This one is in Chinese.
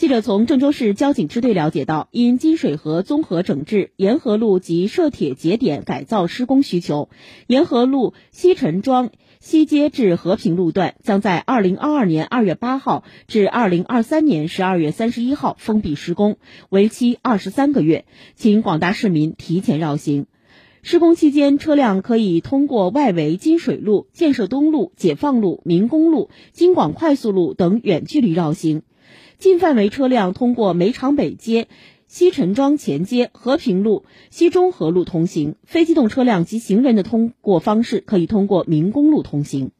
记者从郑州市交警支队了解到，因金水河综合整治沿河路及涉铁节点改造施工需求，沿河路西陈庄西街至和平路段将在二零二二年二月八号至二零二三年十二月三十一号封闭施工，为期二十三个月，请广大市民提前绕行。施工期间，车辆可以通过外围金水路、建设东路、解放路、民工路、京广快速路等远距离绕行。近范围车辆通过煤厂北街、西陈庄前街、和平路、西中河路通行；非机动车辆及行人的通过方式可以通过民工路通行。